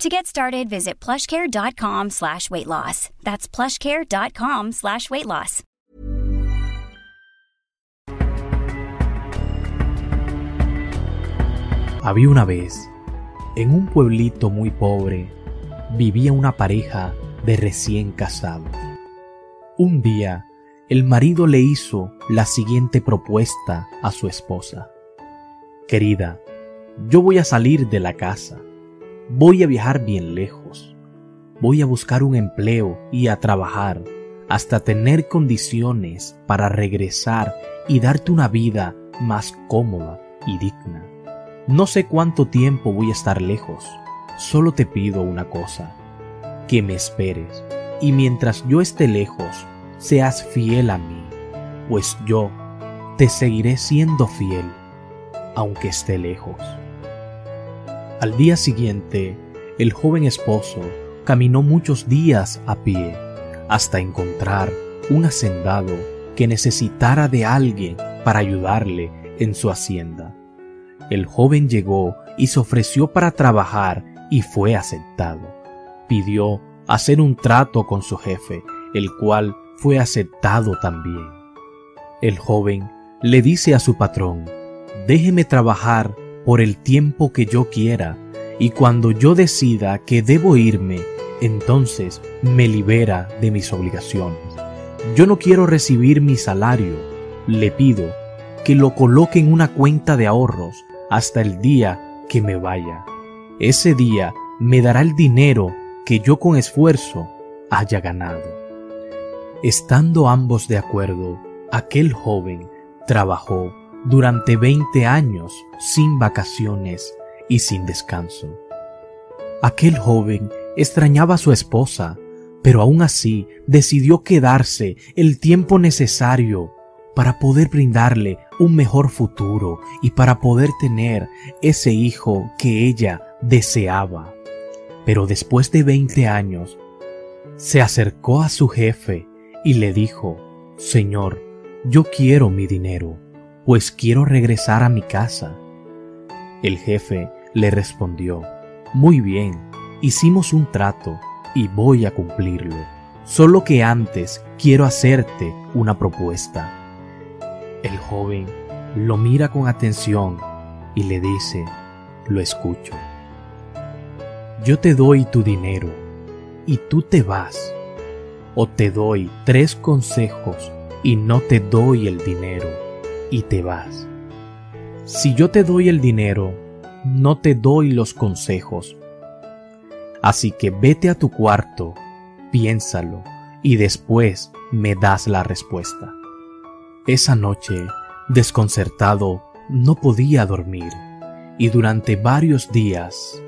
To get started, visit plushcare.com slash weight loss. That's plushcare.com slash weight loss. Había una vez, en un pueblito muy pobre, vivía una pareja de recién casados. Un día, el marido le hizo la siguiente propuesta a su esposa. Querida, yo voy a salir de la casa. Voy a viajar bien lejos. Voy a buscar un empleo y a trabajar hasta tener condiciones para regresar y darte una vida más cómoda y digna. No sé cuánto tiempo voy a estar lejos. Solo te pido una cosa, que me esperes y mientras yo esté lejos, seas fiel a mí, pues yo te seguiré siendo fiel, aunque esté lejos. Al día siguiente, el joven esposo caminó muchos días a pie hasta encontrar un hacendado que necesitara de alguien para ayudarle en su hacienda. El joven llegó y se ofreció para trabajar y fue aceptado. Pidió hacer un trato con su jefe, el cual fue aceptado también. El joven le dice a su patrón, déjeme trabajar por el tiempo que yo quiera, y cuando yo decida que debo irme, entonces me libera de mis obligaciones. Yo no quiero recibir mi salario, le pido que lo coloque en una cuenta de ahorros hasta el día que me vaya. Ese día me dará el dinero que yo con esfuerzo haya ganado. Estando ambos de acuerdo, aquel joven trabajó durante 20 años sin vacaciones y sin descanso. Aquel joven extrañaba a su esposa, pero aún así decidió quedarse el tiempo necesario para poder brindarle un mejor futuro y para poder tener ese hijo que ella deseaba. Pero después de 20 años, se acercó a su jefe y le dijo, Señor, yo quiero mi dinero, pues quiero regresar a mi casa. El jefe le respondió, Muy bien, hicimos un trato y voy a cumplirlo, solo que antes quiero hacerte una propuesta. El joven lo mira con atención y le dice, lo escucho. Yo te doy tu dinero y tú te vas. O te doy tres consejos y no te doy el dinero y te vas. Si yo te doy el dinero, no te doy los consejos. Así que vete a tu cuarto, piénsalo y después me das la respuesta. Esa noche, desconcertado, no podía dormir y durante varios días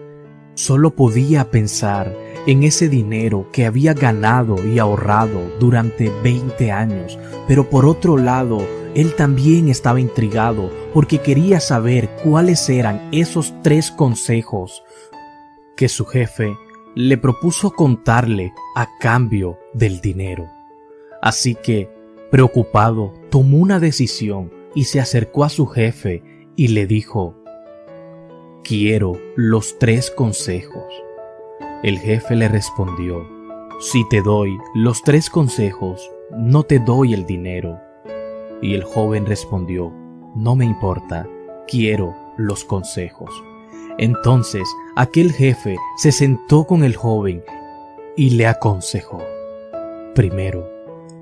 solo podía pensar en ese dinero que había ganado y ahorrado durante 20 años, pero por otro lado, él también estaba intrigado porque quería saber cuáles eran esos tres consejos que su jefe le propuso contarle a cambio del dinero. Así que preocupado, tomó una decisión y se acercó a su jefe y le dijo, Quiero los tres consejos. El jefe le respondió, Si te doy los tres consejos, no te doy el dinero. Y el joven respondió, No me importa, quiero los consejos. Entonces aquel jefe se sentó con el joven y le aconsejó, Primero,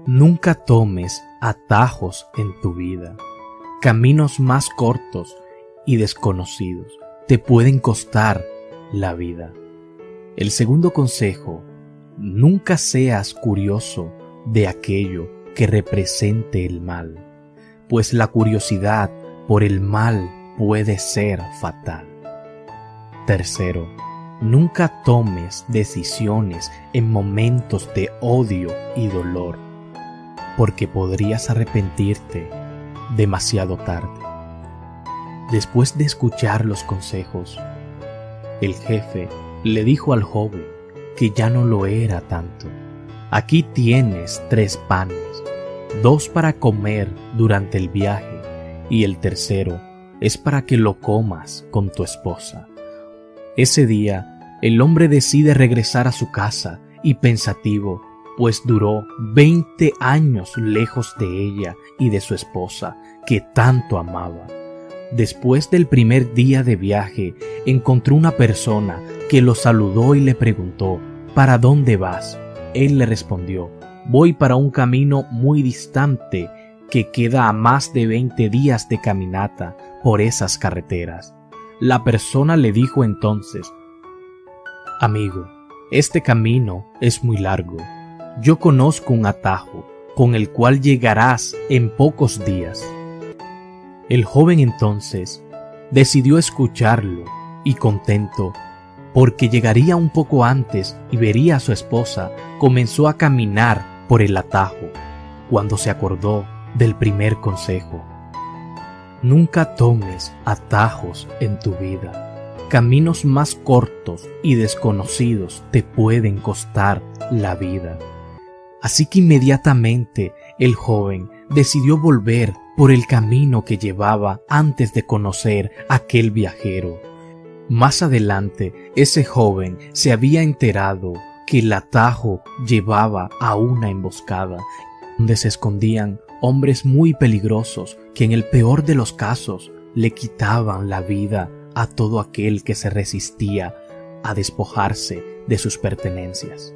nunca tomes atajos en tu vida. Caminos más cortos y desconocidos te pueden costar la vida. El segundo consejo, nunca seas curioso de aquello que represente el mal, pues la curiosidad por el mal puede ser fatal. Tercero, nunca tomes decisiones en momentos de odio y dolor, porque podrías arrepentirte demasiado tarde. Después de escuchar los consejos, el jefe le dijo al joven que ya no lo era tanto. Aquí tienes tres panes, dos para comer durante el viaje y el tercero es para que lo comas con tu esposa. Ese día, el hombre decide regresar a su casa y pensativo, pues duró 20 años lejos de ella y de su esposa, que tanto amaba. Después del primer día de viaje, encontró una persona que lo saludó y le preguntó, ¿Para dónde vas? Él le respondió, voy para un camino muy distante que queda a más de 20 días de caminata por esas carreteras. La persona le dijo entonces, Amigo, este camino es muy largo. Yo conozco un atajo con el cual llegarás en pocos días. El joven entonces decidió escucharlo y contento, porque llegaría un poco antes y vería a su esposa, comenzó a caminar por el atajo, cuando se acordó del primer consejo. Nunca tomes atajos en tu vida. Caminos más cortos y desconocidos te pueden costar la vida. Así que inmediatamente el joven decidió volver por el camino que llevaba antes de conocer aquel viajero. Más adelante, ese joven se había enterado que el atajo llevaba a una emboscada, donde se escondían hombres muy peligrosos que en el peor de los casos le quitaban la vida a todo aquel que se resistía a despojarse de sus pertenencias.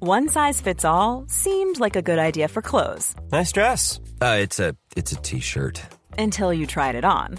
One size fits all seemed like a good idea for clothes. Nice dress. Uh, it's a it's a t-shirt. Until you tried it on.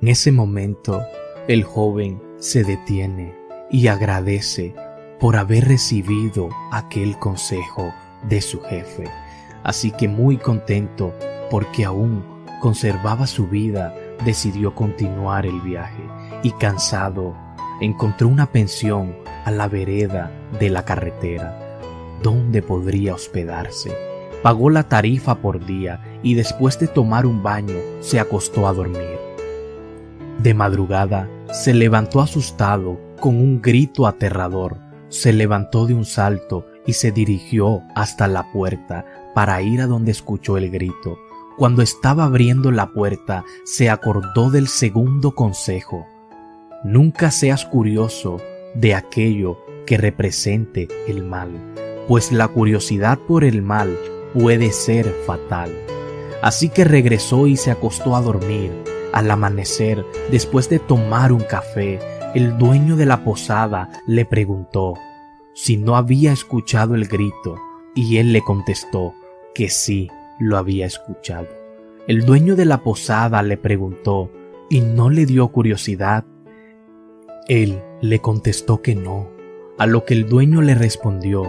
En ese momento, el joven se detiene y agradece por haber recibido aquel consejo de su jefe. Así que muy contento porque aún conservaba su vida, decidió continuar el viaje y cansado encontró una pensión a la vereda de la carretera, donde podría hospedarse. Pagó la tarifa por día y después de tomar un baño se acostó a dormir. De madrugada se levantó asustado con un grito aterrador. Se levantó de un salto y se dirigió hasta la puerta para ir a donde escuchó el grito. Cuando estaba abriendo la puerta, se acordó del segundo consejo. Nunca seas curioso de aquello que represente el mal, pues la curiosidad por el mal puede ser fatal. así que regresó y se acostó a dormir. Al amanecer, después de tomar un café, el dueño de la posada le preguntó si no había escuchado el grito y él le contestó que sí lo había escuchado. El dueño de la posada le preguntó y no le dio curiosidad. Él le contestó que no, a lo que el dueño le respondió,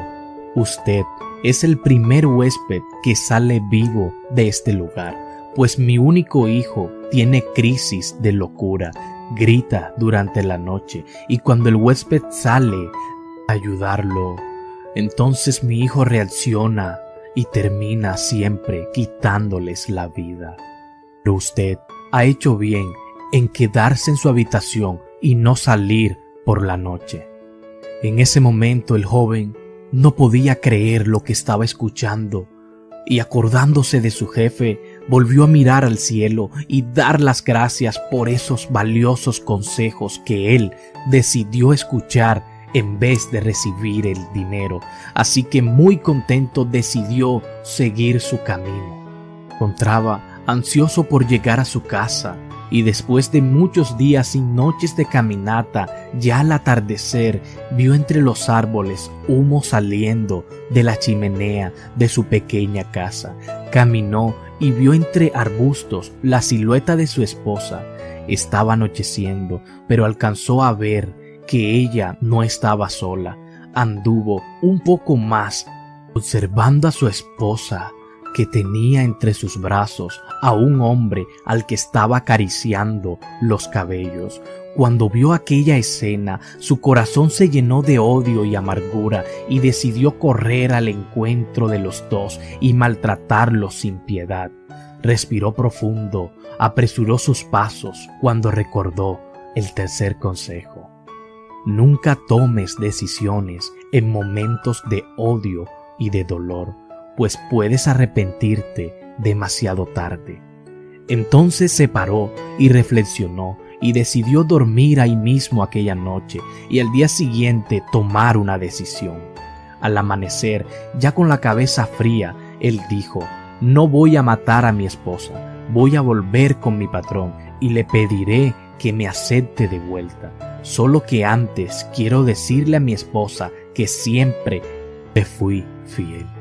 usted es el primer huésped que sale vivo de este lugar, pues mi único hijo tiene crisis de locura, grita durante la noche y cuando el huésped sale a ayudarlo, entonces mi hijo reacciona y termina siempre quitándoles la vida. Pero usted ha hecho bien en quedarse en su habitación y no salir por la noche. En ese momento el joven no podía creer lo que estaba escuchando y acordándose de su jefe, volvió a mirar al cielo y dar las gracias por esos valiosos consejos que él decidió escuchar en vez de recibir el dinero. Así que muy contento decidió seguir su camino. Encontraba ansioso por llegar a su casa y después de muchos días y noches de caminata, ya al atardecer vio entre los árboles humo saliendo de la chimenea de su pequeña casa. Caminó y vio entre arbustos la silueta de su esposa. Estaba anocheciendo, pero alcanzó a ver que ella no estaba sola. Anduvo un poco más, observando a su esposa que tenía entre sus brazos a un hombre al que estaba acariciando los cabellos. Cuando vio aquella escena, su corazón se llenó de odio y amargura y decidió correr al encuentro de los dos y maltratarlos sin piedad. Respiró profundo, apresuró sus pasos cuando recordó el tercer consejo. Nunca tomes decisiones en momentos de odio y de dolor pues puedes arrepentirte demasiado tarde. Entonces se paró y reflexionó y decidió dormir ahí mismo aquella noche y al día siguiente tomar una decisión. Al amanecer, ya con la cabeza fría, él dijo, no voy a matar a mi esposa, voy a volver con mi patrón y le pediré que me acepte de vuelta. Solo que antes quiero decirle a mi esposa que siempre te fui fiel.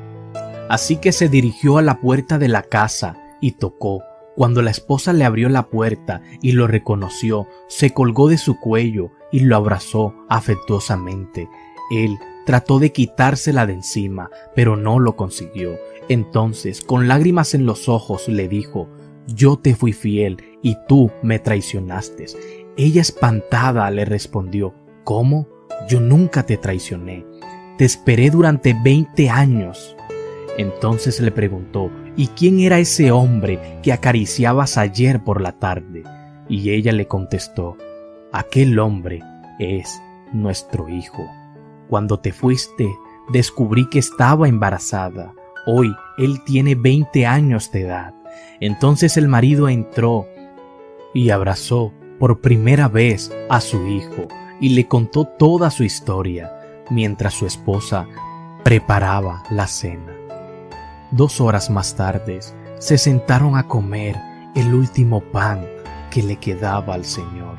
Así que se dirigió a la puerta de la casa y tocó. Cuando la esposa le abrió la puerta y lo reconoció, se colgó de su cuello y lo abrazó afectuosamente. Él trató de quitársela de encima, pero no lo consiguió. Entonces, con lágrimas en los ojos, le dijo, Yo te fui fiel y tú me traicionaste. Ella espantada le respondió, ¿Cómo? Yo nunca te traicioné. Te esperé durante veinte años entonces le preguntó, ¿y quién era ese hombre que acariciabas ayer por la tarde? Y ella le contestó, aquel hombre es nuestro hijo. Cuando te fuiste, descubrí que estaba embarazada. Hoy él tiene 20 años de edad. Entonces el marido entró y abrazó por primera vez a su hijo y le contó toda su historia mientras su esposa preparaba la cena. Dos horas más tarde, se sentaron a comer el último pan que le quedaba al Señor.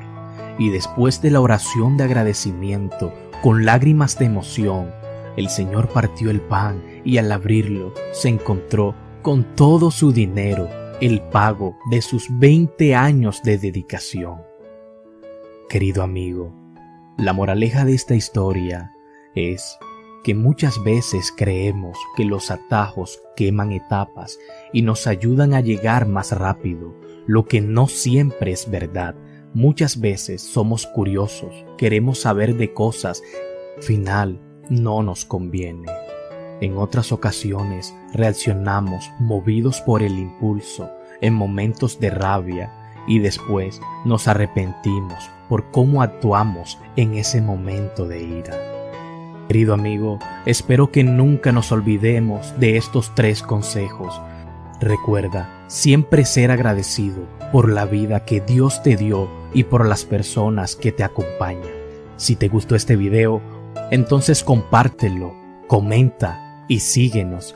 Y después de la oración de agradecimiento, con lágrimas de emoción, el Señor partió el pan y al abrirlo se encontró con todo su dinero, el pago de sus 20 años de dedicación. Querido amigo, la moraleja de esta historia es que muchas veces creemos que los atajos queman etapas y nos ayudan a llegar más rápido, lo que no siempre es verdad. Muchas veces somos curiosos, queremos saber de cosas, al final no nos conviene. En otras ocasiones reaccionamos movidos por el impulso en momentos de rabia y después nos arrepentimos por cómo actuamos en ese momento de ira. Querido amigo, espero que nunca nos olvidemos de estos tres consejos. Recuerda siempre ser agradecido por la vida que Dios te dio y por las personas que te acompañan. Si te gustó este video, entonces compártelo, comenta y síguenos.